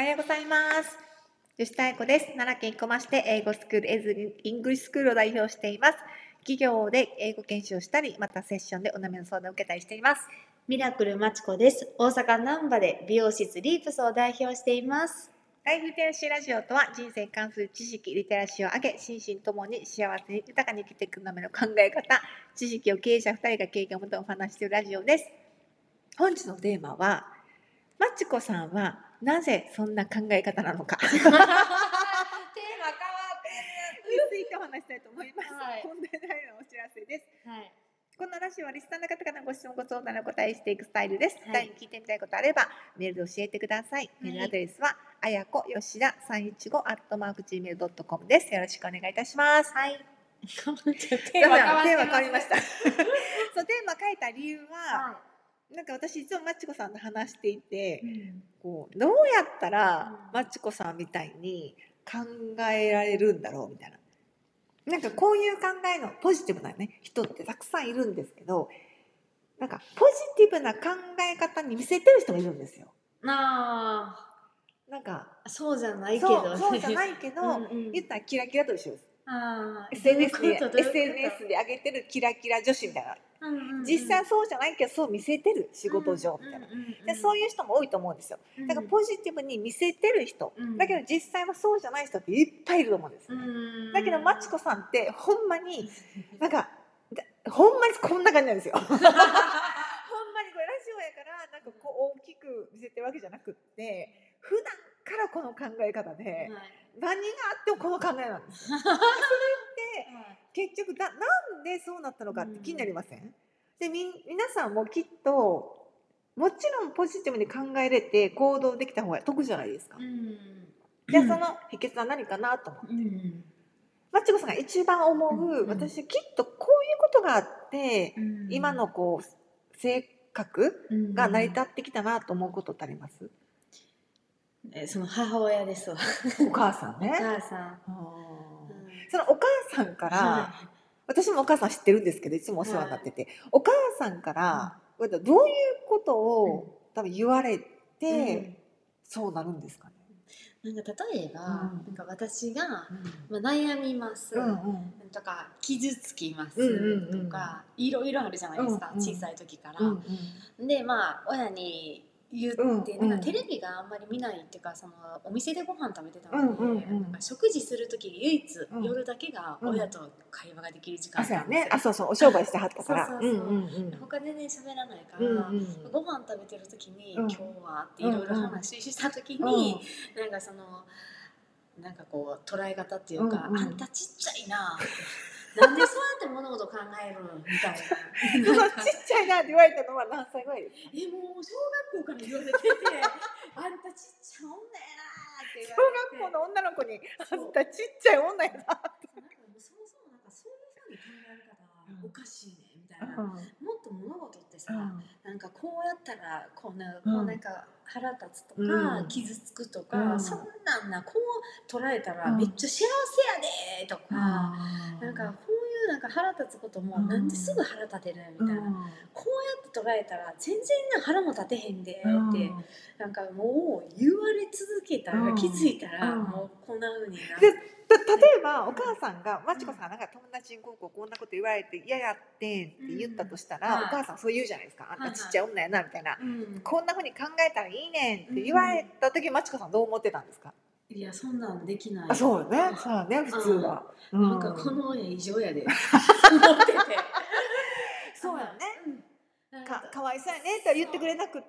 おはようございます。吉田愛子です。奈良県生駒市で英語スクール、エズイングリッシュスクールを代表しています。企業で英語研修をしたり、またセッションでお悩みの相談を受けたりしています。ミラクルまちこです。大阪難波で美容室リープスを代表しています。ライフリテラシーラジオとは人生に関する知識、リテラシーを上げ、心身ともに幸せに豊かに生きていくための考え方、知識を経営者2人が経験をもとにお話ししているラジオです。本日のテーマは、まちこさんはなぜそんな考え方なのか。テーマ変わってについてお話したいと思います。はい本題内容のお知らせです。る。はい。このラジオはリスナーの方々のご質問ご相談にお答えしていくスタイルです。はい誰に聞いてみたいことあればメールで教えてください。メールアドレスはあやこよしだ三一五アットマーク gmail ドットコムです。よろしくお願いいたします。はい。テテーマテーマ変わりました。そうテーマ書いた理由は、はなんか私いつもまちこさんと話していてい。、うんこうどうやったらうんまちこさんみたいに考えられるんだろうみたいな。なんかこういう考えのポジティブなね人ってたくさんいるんですけどなんかポジティブな考え方に見せてる人もいるんですよ。ななんかあ、そうじゃないけそど。うそうじゃないけど、うんうん言ったらキラキラと一緒です。SNS で上げてるキラキラ女子みたいな。うんうんうん。実際そうじゃないけどそう見せてる仕事上みたいな。でそういう人も多いと思うんですよ。だからポジティブに見せてる人、うんだけど実際はそうじゃない人っていっぱいいると思うんですよね。うんだけどマチコさんってほんまに なんかだほんまにこんな感じなんですよ。ほんまにこれラジオやからなんかこう大きく見せてるわけじゃなくって普段からこの考え方ではい何があってもこの考えなんです。それって結局だなんでそうなったのかって気になりません、でみん皆さんもきっともちろんポジティブに考えれて行動できた方が得じゃないですか。うん。じゃあその秘訣は何かなと思って。うん。マチコさんが一番思う、うんうん。私きっとこういうことがあって、うん。今のこう性格が成り立ってきたなと思うことってあります、えその母親ですわ。お母さんね。お母さん。そのお母さんから、は私もお母さん知ってるんですけどいつもお世話になってて、お母さんから、どういうことを、多分言われて、いうん。そうなるんですかね。なんか例えば、うん。なんか私が、うん。まあ、悩みます、うんうん。とか傷つきます、うんうんうんとかいろいろあるじゃないですか、うんうん。小さい時から。うんうん。でまあ親に言って、うんなんかテレビがあんまり見ないっていうかそのお店でご飯食べてたので、なんか食事する時唯一、うん夜だけが親と会話ができる時間あそうやなんですよ。ね。あそうそう。お商売してはったから。そうそうそう。うん他全然喋らないから、ご飯食べてる時に、うん。今日はっていろいろ話した時に、うん。なんかそのなんかこう捉え方っていうか、あんたちっちゃいななんでそうやって物事考えるんみたいな。ちっちゃいなって言われたのは何歳ぐらいですか？えもう小学校から言われててあんたちっちゃい女やなって言小われて。学校の女の子にあんたちっちゃい女やななんかもうそもそもなんかそういうふうに考え方うん。おかしいねみたいな、もっと物事ってさ、うんなんかこうやったらこうなこうなんか腹立つとか、うん。傷つくとか、うん。そんなんなこう捉えたらうん。めっちゃ幸せやでとか、なんかなんか腹立つこともうん。なんですぐ腹立てるみたいな、こうやって捉えたら全然な腹も立てへんでって、なんかもう言われ続けたら、うん。気づいたらうん。もうこんな風になでた例えばお母さんがまちこさんがなんか友達にこうこうこんなこと言われて嫌やってんって言ったとしたら、うん。お母さんそう言うじゃないですか、あんたちっちゃい女やなみたいな、うん。こんなふうに考えたらいいねんって言われた時、まちこさんどう思ってたんですか、いやそんなんできない。あそうよね。そうよね普通は、うん。なんかこの親異常やで。そうやね。か。かわいそうやねって言ってくれなくて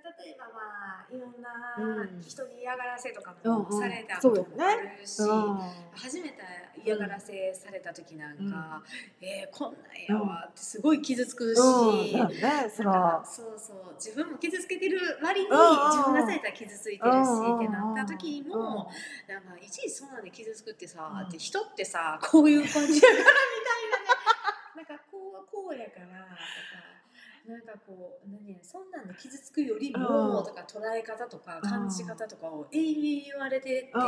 例えばまあいろんなうん人に嫌がらせとかもされたこともあるし、うん初めて嫌がらせされた時なんか、えー、こんなんやわってすごい傷つくし、うそうそう自分も傷つけてる割に自分がされたら傷ついてるしうんってなった時うんもなんかいちいちそうなんで傷つくってさうん。って人ってさこういう感じやからみたいなね。なんかこうはこうやからとか。なんかこう何やそんなんで傷つくよりうんもとか捉え方とか感じ方とかを永遠に言われててうん。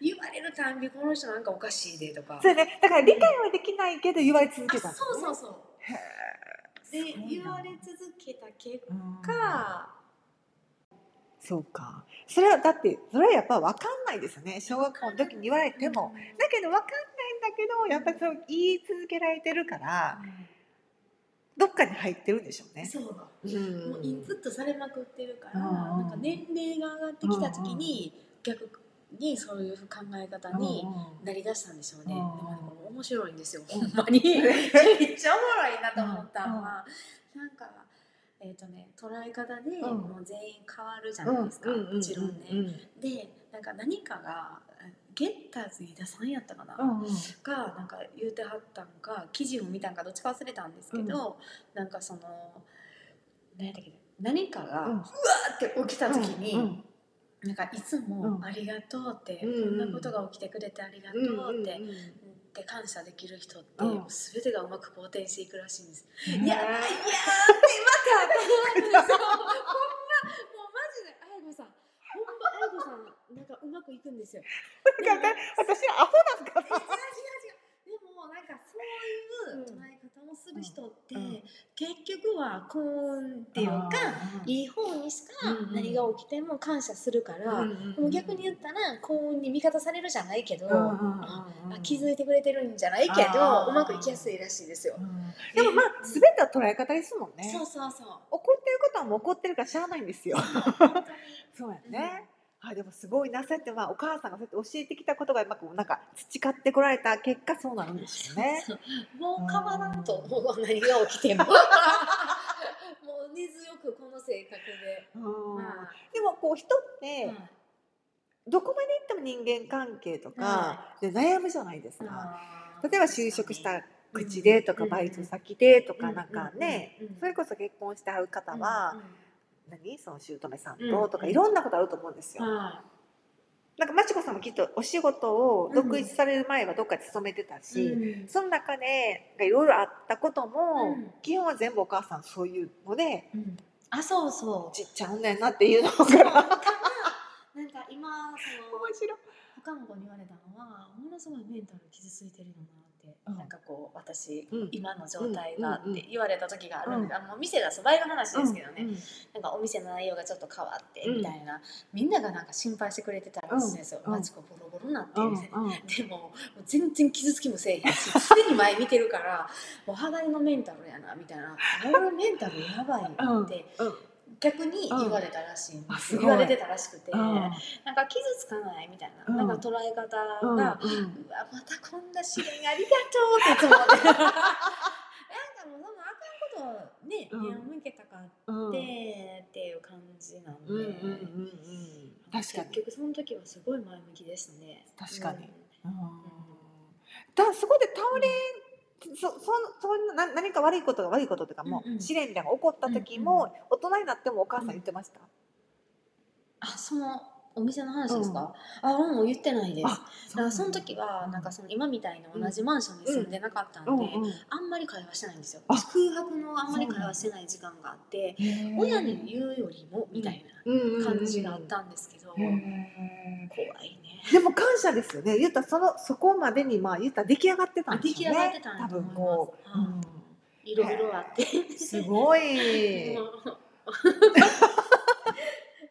言われるたんびこの人なんかおかしいでとか。そうやね。だから理解はできないけど言われ続けたんあそうそうそう。へで言われ続けた結うん。果そうか。それはだってそれはやっぱ分かんないですよね。小学校の時に言われても、だけど分かんないんだけどやっぱりそう言い続けられてるからどっかに入ってるんでしょうね。そう。うん。もうインプットされまくってるから、うん。なんか年齢が上がってきた時に、逆にそういう考え方になりだしたんでしょうね。うんでもなんかもう面白いんですよ、ほんまに。めっちゃおもろいなと思ったのは、なんか、えっ、とね、捉え方でうん。もう全員変わるじゃないですか、もちろんね。うんで、なんか何かが、ゲッターズ飯田さんやったかな、うんうん。がなんか言うてはったんか記事を見たんかどっちか忘れたんですけど、なんかその何やったっけ？何かがうん。うわーって起きた時に、うんなんかいつも「うん。ありがとう」って、うんこんなことが起きてくれてありがとうんうって、うんって感謝できる人って、うん。全てがうまく好転していくらしいんです。うんいやいやーってまたなんかうまくいくんですよ。なんか私アホなんか違う違う違うでもなんかそういう捉え方をする人って、うん結局は幸運っていうか、いい方にしかうんうん何が起きても感謝するから、うんでも逆に言ったら幸運に味方されるじゃないけど、うんうんうんうんあ気づいてくれてるんじゃないけどうまくいきやすいらしいですよ。でもまあ全ては捉え方ですもんね。そうそうそう。怒ってることはもう怒ってるからしゃあないんですよ。そう やね。あでもすごいなそうやってまあお母さんがそうやって教えてきたことがうまくなんか培ってこられた結果そうなるんですよね。そうそうもう変わらんと思うわ何が起きても。もう根強くこの性格で。うん。までもこう人っあてうん。どこまで行っても人間関係とかはで悩むじゃないですか。例えば就職した口でとかバイト先でとかなんかねそれこそ結婚してはる方は何？その姑さんうん。ととかいろんなことあると思うんですよ。はなんかまちこさんもきっとお仕事を独立される前はどっかで勤めてたいし、うん。その中でいろいろあったことも、うん。基本は全部お母さんそういうのでうん。あそうそう。ちっちゃい女やなっていうのかなんか今その面白い。他の子に言われたのはものすごいメンタル傷ついてるよなって、うん。なんかこう私、うん。今の状態がって言われた時がある。んで、うん。あの店出す場合の話ですけどね、うんなんかお店の内容がちょっと変わってうん。みたいな、みんながなんか心配してくれてたらしいんですよ、うん。マチコボロボロになってうん。る、うん。でももう全然傷つきもせえへんし常に前見てるからもう肌のメンタルやなみたいな。俺メンタルやばいってうん逆に言われたらしいんですあすごい。言われてたらしくて、うん。なんか傷つかないみたいな、うん。なんか捉え方が、うんうん。うわまたこんな試練ありがとうっていつも思って。なんかもうそのあかんことをね、うん。目を向けたかって、うん。っていう感じなんで、うんうんうんうん。確かに。結局その時はすごい前向きですね。確かに。うん。うん。だそこで倒れそそそんなな何か悪いことが悪いこととかも、うんうん。試練みたいなのが起こった時も、大人になってもお母さん言ってました、あそのお店の話ですか、あもう言ってないです。だ。からその時はなんかその今みたいな同じマンションに住んでなかったんで、うんうんあんまり会話してないんですよ。あ空白のあんまり会話してない時間があって親に言うよりもみたいな感じがあったんですけど、怖いねでも感謝ですよね。言ったらそのそこまでにまあ言ったら出来上がってたんですよね。出来上がってたん多分こう、はいいろいろあって。うんすごい。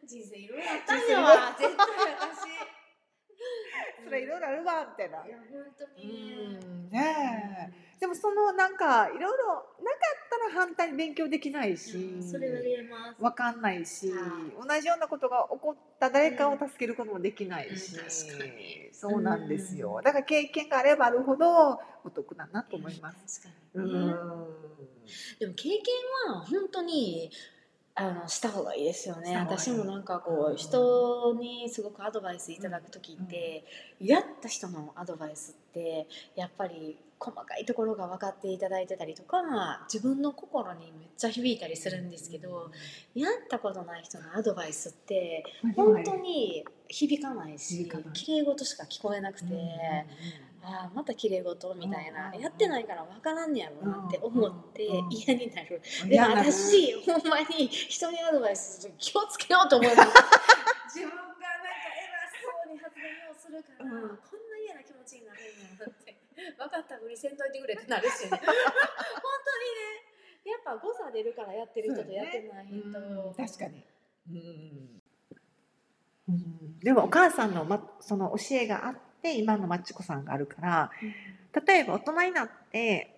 人生いろいろあったんやわ。絶対私それいろいろあるわみたいな。いや本当に。ねうんねえ。でもそのなんかいろいろなかったら反対に勉強できないし、うんそれは言えます。わかんないし、は同じようなことが起こった誰かを助けることもできないし、そうなんですよ、うん。だから経験があればあるほどお得だなと思います。でも経験は本当にあのした方がいいですよね。私もなんかこうん。う人にすごくアドバイスいただく時って、やった人のアドバイスってやっぱり細かいところが分かっていただいてたりとか自分の心にめっちゃ響いたりするんですけど、やったことない人のアドバイスって本当に響かないし響かない。綺麗事しか聞こえなくて。ああまた綺麗事みたいな、うんやってないから分からんねやろなって思ってうん嫌になる、うんでも私ほんまに人にアドバイスすると気をつけようと思います。自分がなんか偉そうに発言をするから、うん。こんな嫌な気持ちになるんやって。分かったふりせんといてくれってなるし。ね 本当にね。やっぱ誤差出るからやってる人とやってない人、うん。確かに、うん。でもお母さんの、ま、その教えがあって今のまちこさんがあるから例えば大人になって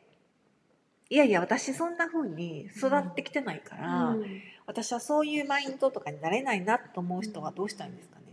いやいや私そんな風に育ってきてないから、うん。私はそういうマインドとかになれないなと思う人はどうしたらいいんですかね？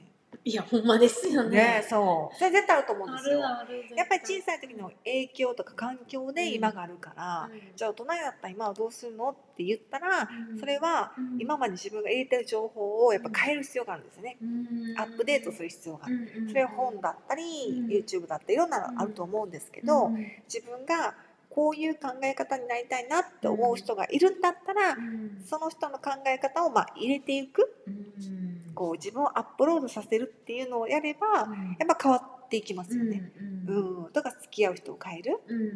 いやほんまですよね。ねそう。それ絶対あると思うんあですよ。やっぱり小さい時の影響とか環境で今があるから、うん。じゃあ大人になったら今はどうするのって言ったら、うん。それはうん。今まで自分が入れてる情報をやっぱ変える必要があるんですよね。うん。アップデートする必要が。ある。うんそれは本だったり、うん。YouTube だったりいろんなのあると思うんですけど、うん。自分がこういう考え方になりたいなって思う人がいるんだったら、うん。その人の考え方をまあ入れていく。うんこう自分をアップロードさせるっていうのをやればやうんっぱ変わっていきますよね。ううんん。だから付き合う人を変える、ううん。ん、っ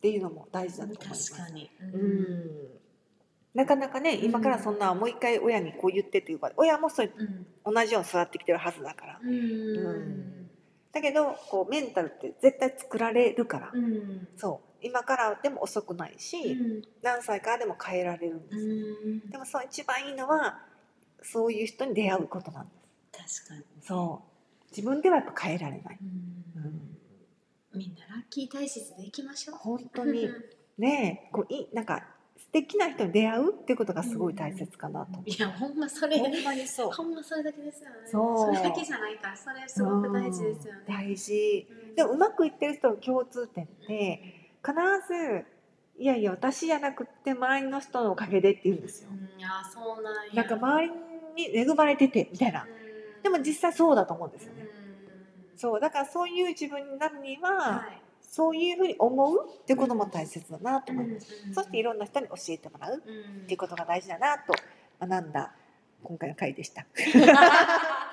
ていうのも大事だと思います。確かに。うん。なかなかね今からそんなもう一回親にこう言ってっていうか親もそれうん。同じように育ってきてるはずだから。うん。だけどこうメンタルって絶対作られるから、うん。そう。今からでも遅くないし、うん。何歳からでも変えられるんですよ、うん。でもそう一番いいのはそういう人に出会うことなんです。確かにそう。自分ではやっぱ変えられない、うん。うん、みんなラッキー体質でいきましょう。本当に。ねこういなんか素敵な人に出会うっていうことがすごい大切かなと。思う、いやほんまそれほんまにそう。ほんまそれだけですよね。そう。れだけじゃないからそれすごく大事ですよね。うん。大事。うん。でもうまくいってる人の共通点って必ずいやいや私じゃなくって周りの人のおかげでって言うんですよ。うん。いやそうなんや。なんか周りに恵まれててみたいな。うんでも実際そうだと思うんですよね。うんそうだからそういう自分になるには、はい。そういうふうに思うってことも大切だなと思います、うんそしていろんな人に教えてもらうっうん。ていうことが大事だなと学んだ今回の回でした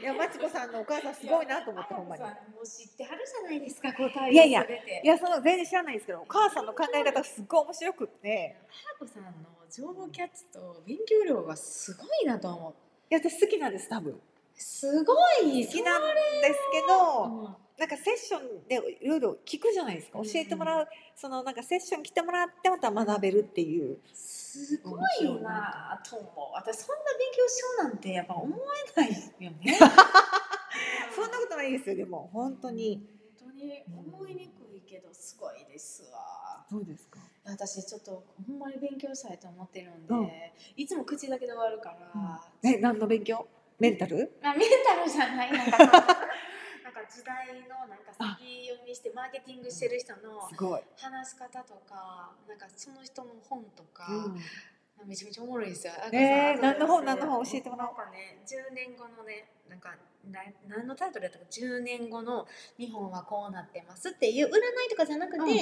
いやまちこさんのお母さんすごいなと思ってほんまに。もう知ってはるじゃないですか答えをいやいや。いやその全然知らないんですけどお母さんの考え方がすっごい面白くって。花子さんの情報キャッチと勉強量がすごいなと思う。いや私好きなんです多分すごい好きなんですけど、うん。なんかセッションでいろいろ聞くじゃないですか？うん。教えてもらうそのなんかセッション来てもらってまた学べるっていう。すごいなと思う。私そんな勉強しようなんてやっぱ思えないよね。そんなことないですよでも本当に。本当に思いにくいけどすごいですわ。そうですか？私ちょっとほんまに勉強したいと思ってるんで、うん。いつも口だけで終わるから、え何の勉強？メンタル？あメンタルじゃない。なんか なんか時代のなんか先読みしてマーケティングしてる人の話し方とかなんかその人の本とか、うんめちゃめちゃおもろいですよ。えー何の本何の本教えてもらおうかね、10年後のね、なんかな何のタイトルやったか、10年後の日本はこうなってますっていう占いとかじゃなくて、うんうん。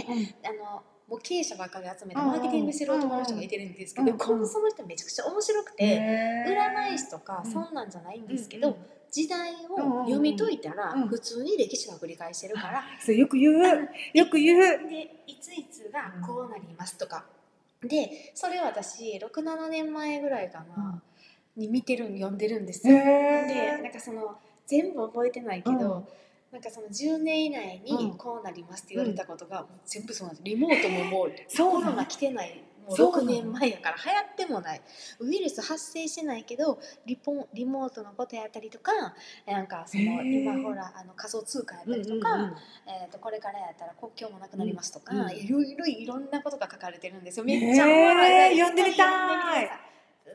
あのもう経営者ばっかり集めてうんうんマーケティングしてる男の人がいてるんですけど、うんうん。このその人めちゃくちゃ面白くて、占い師とかうんそんなんじゃないんですけど、うんうん。時代うんうんうんを読み解いたら、うん普通に歴史が繰り返してるから、それよく言う。よく言う。でいついつがこうなりますとか、でそれを私67年前ぐらいかな、に見てる読んでるんですへよ。でえなんかその全部覚えてないけど、うんなんかその10年以内にうん。こうなりますって言われたことがもう全部そうなんです。リモートももうコロナ来てないもう6そうなの。年前やから流行ってもない。ウイルス発生してないけどリポリモートのことやったりとかなんかその今ほらあの仮想通貨やったりとか、えー、とこれからやったら国境もなくなりますとか、うんうん。いろいろいろんなことが書かれてるんですよ。めっちゃおもろい。へー読んでみたい。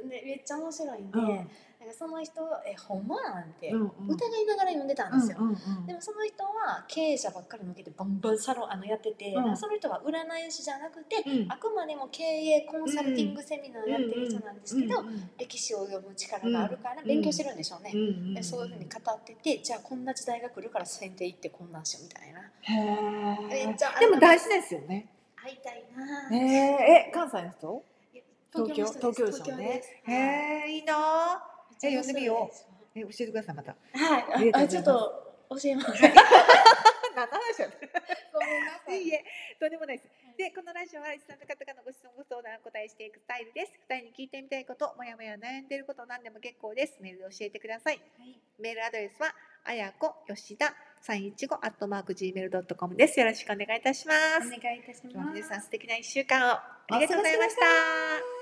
でめっちゃ面白いんで、うんなんかその人えほんまなんて疑いながら読んでたんですよ。でもその人は経営者ばっかり向けてバンバンサロンあのやってて、うん。その人は占い師じゃなくて、うん。あくまでも経営コンサルティングセミナーやってる人なんですけど、歴史を読む力があるからうん勉強してるんでしょうね。でそういうふうに語っててじゃあこんな時代が来るから先手行ってこんなんしようみたいな。へめっちゃーでも大事ですよね。会いたいなへええ関西の人？東京東京ですよね。東京です。へえいいなめっちゃえ読んでみようえ教えてくださいまた。はい。ああちょっと教えます。何の話やねごめんなさい。いいえ、とんでもないです。で、このラジオはリスナーの方からのご質問、ご相談、お答えしていくスタイルです。二人に聞いてみたいこと、もやもや悩んでいること、何でも結構です。メールで教えてください。メールアドレスは、あやこよしだ315アットマーク gmail.com です。よろしくお願いいたします。お願いいたします。皆さん素敵な一週間を。ありがとうございました。